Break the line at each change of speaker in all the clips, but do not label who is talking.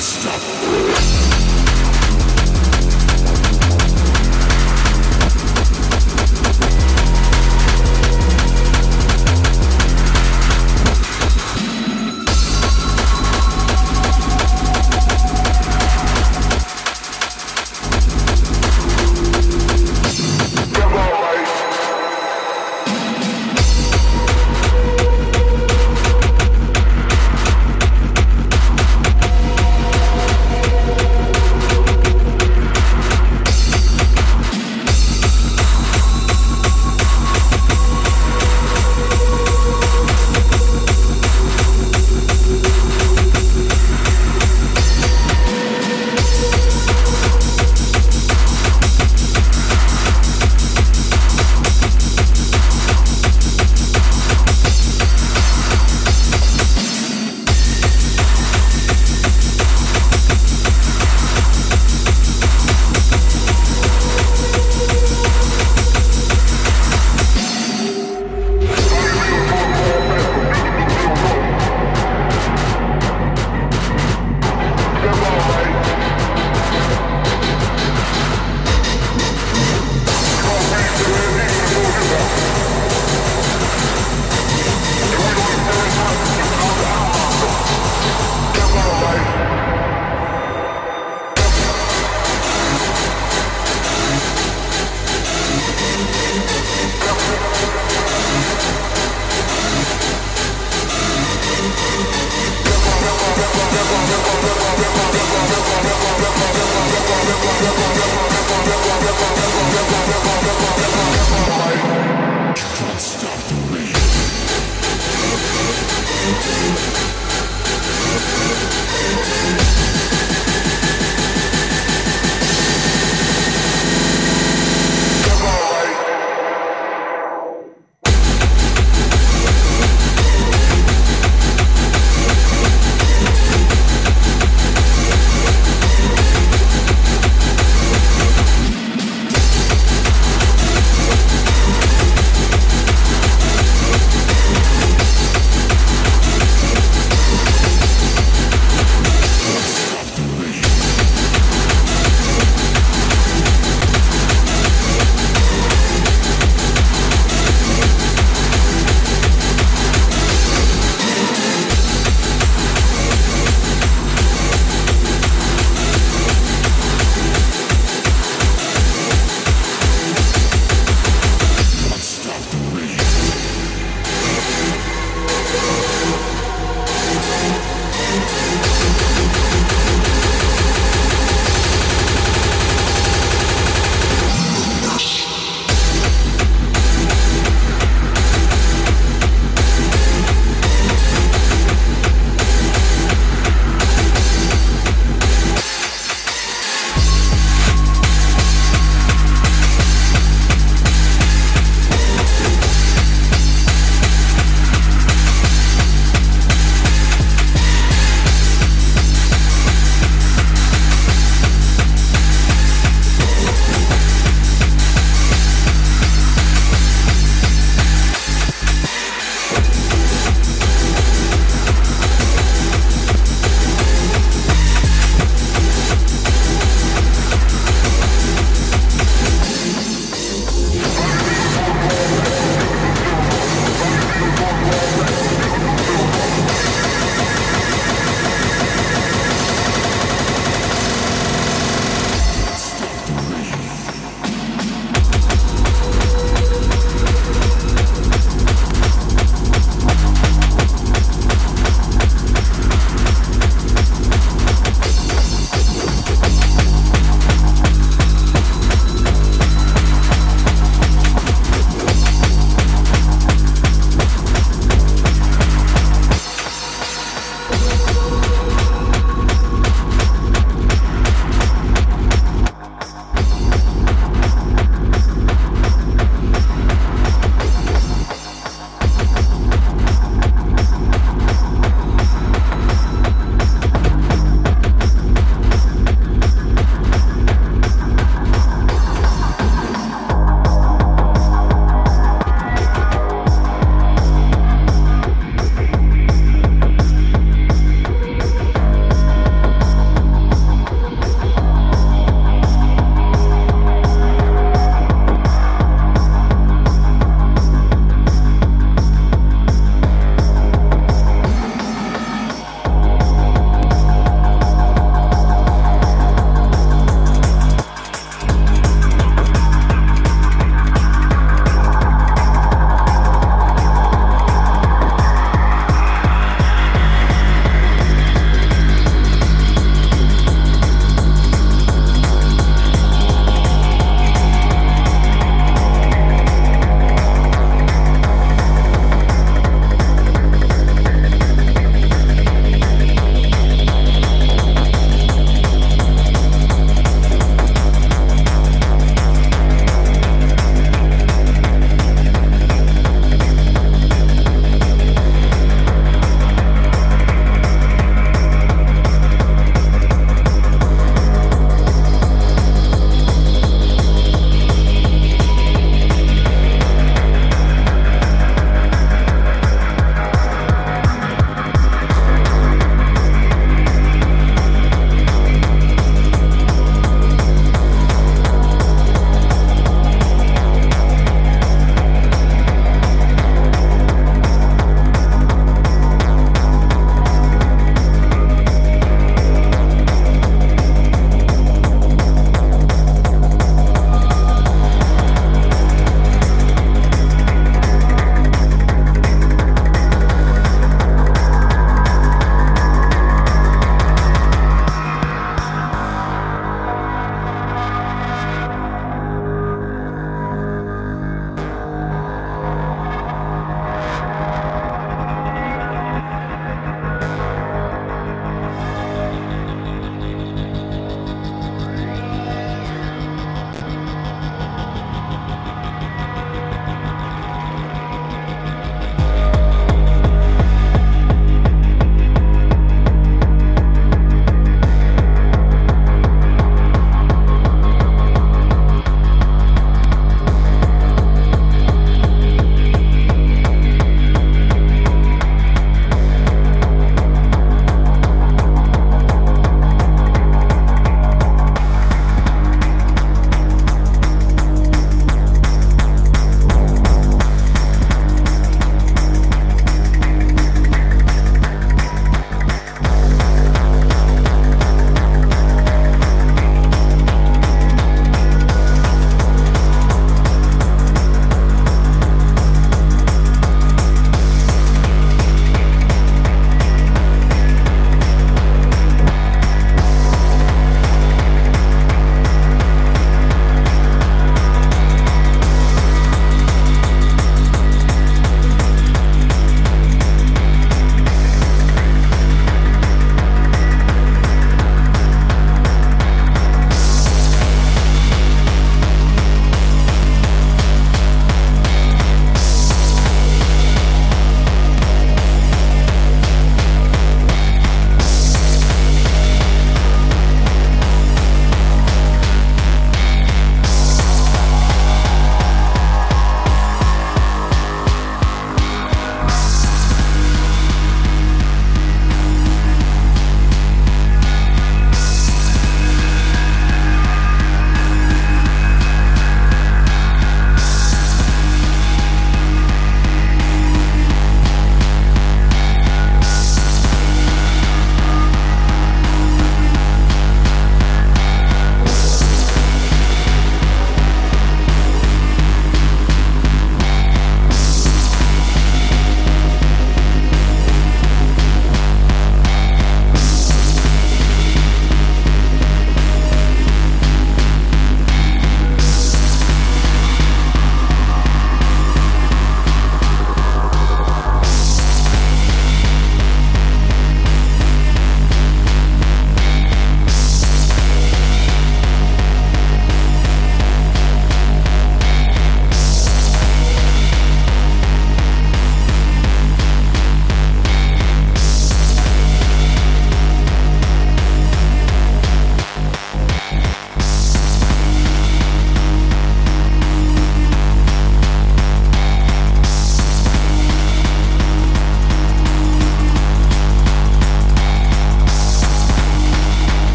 stop.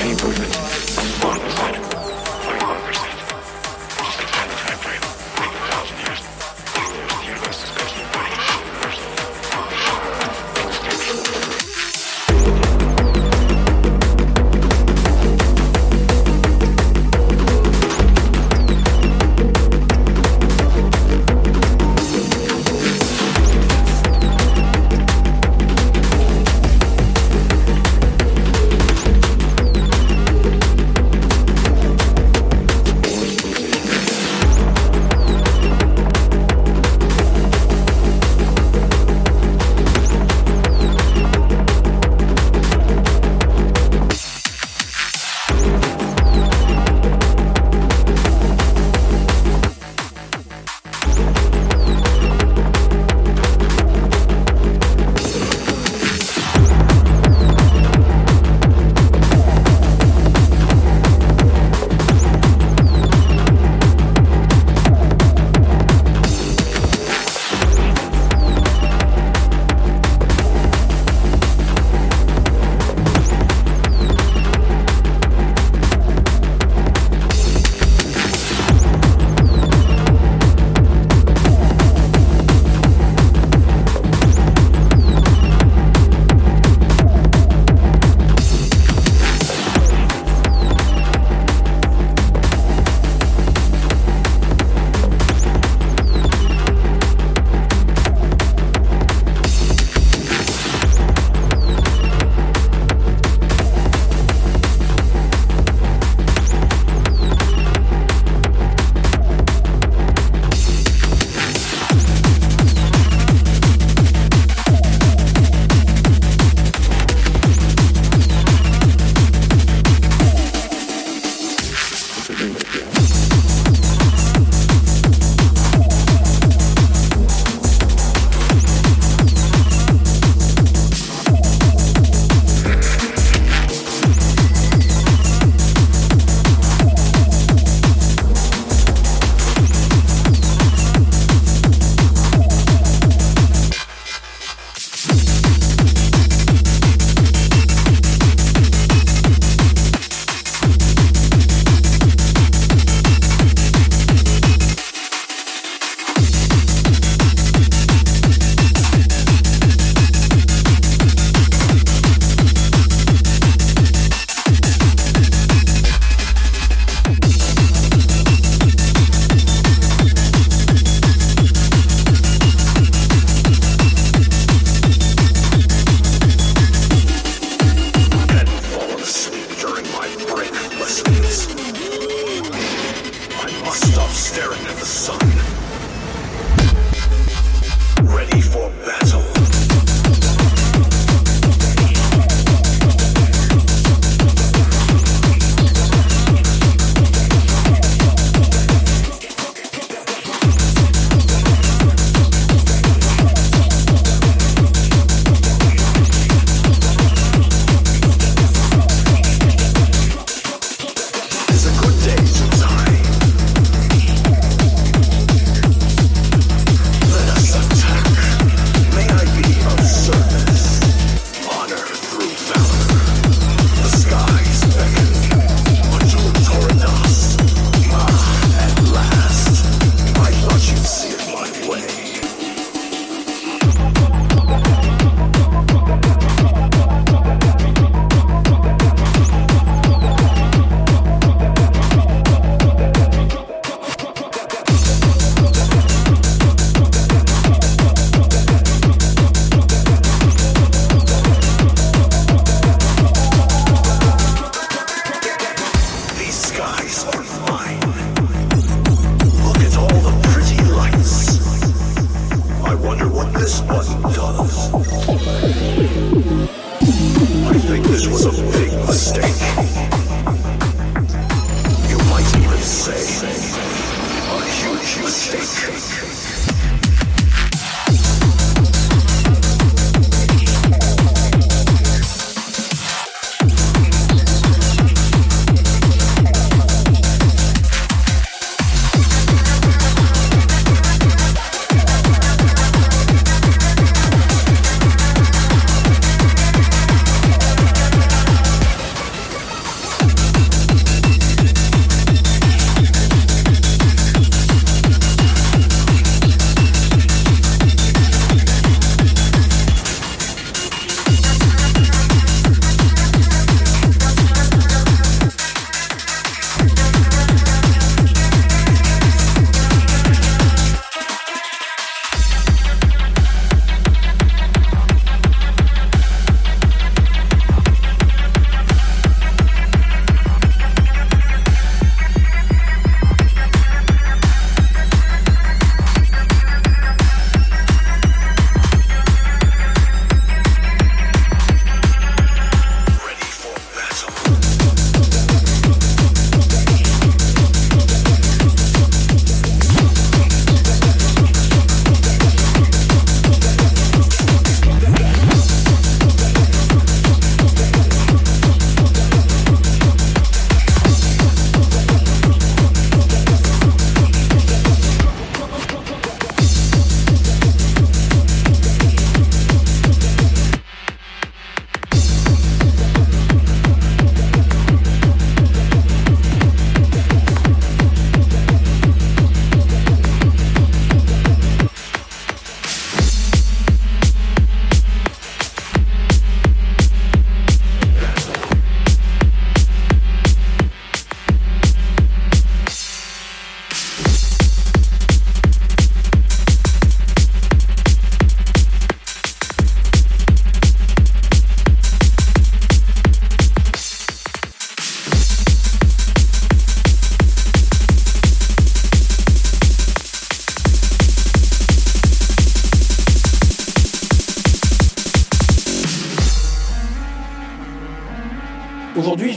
any improvement.
One.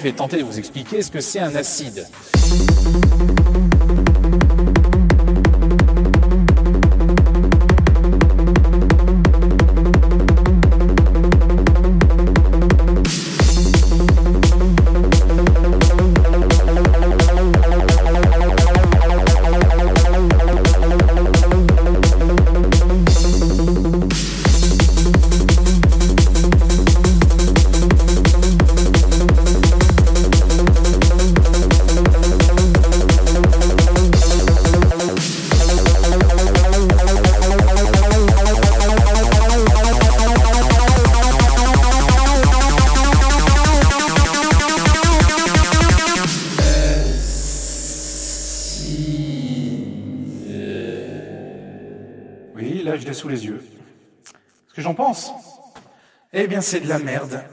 Je vais tenter de vous expliquer ce que c'est un acide. c'est de la merde.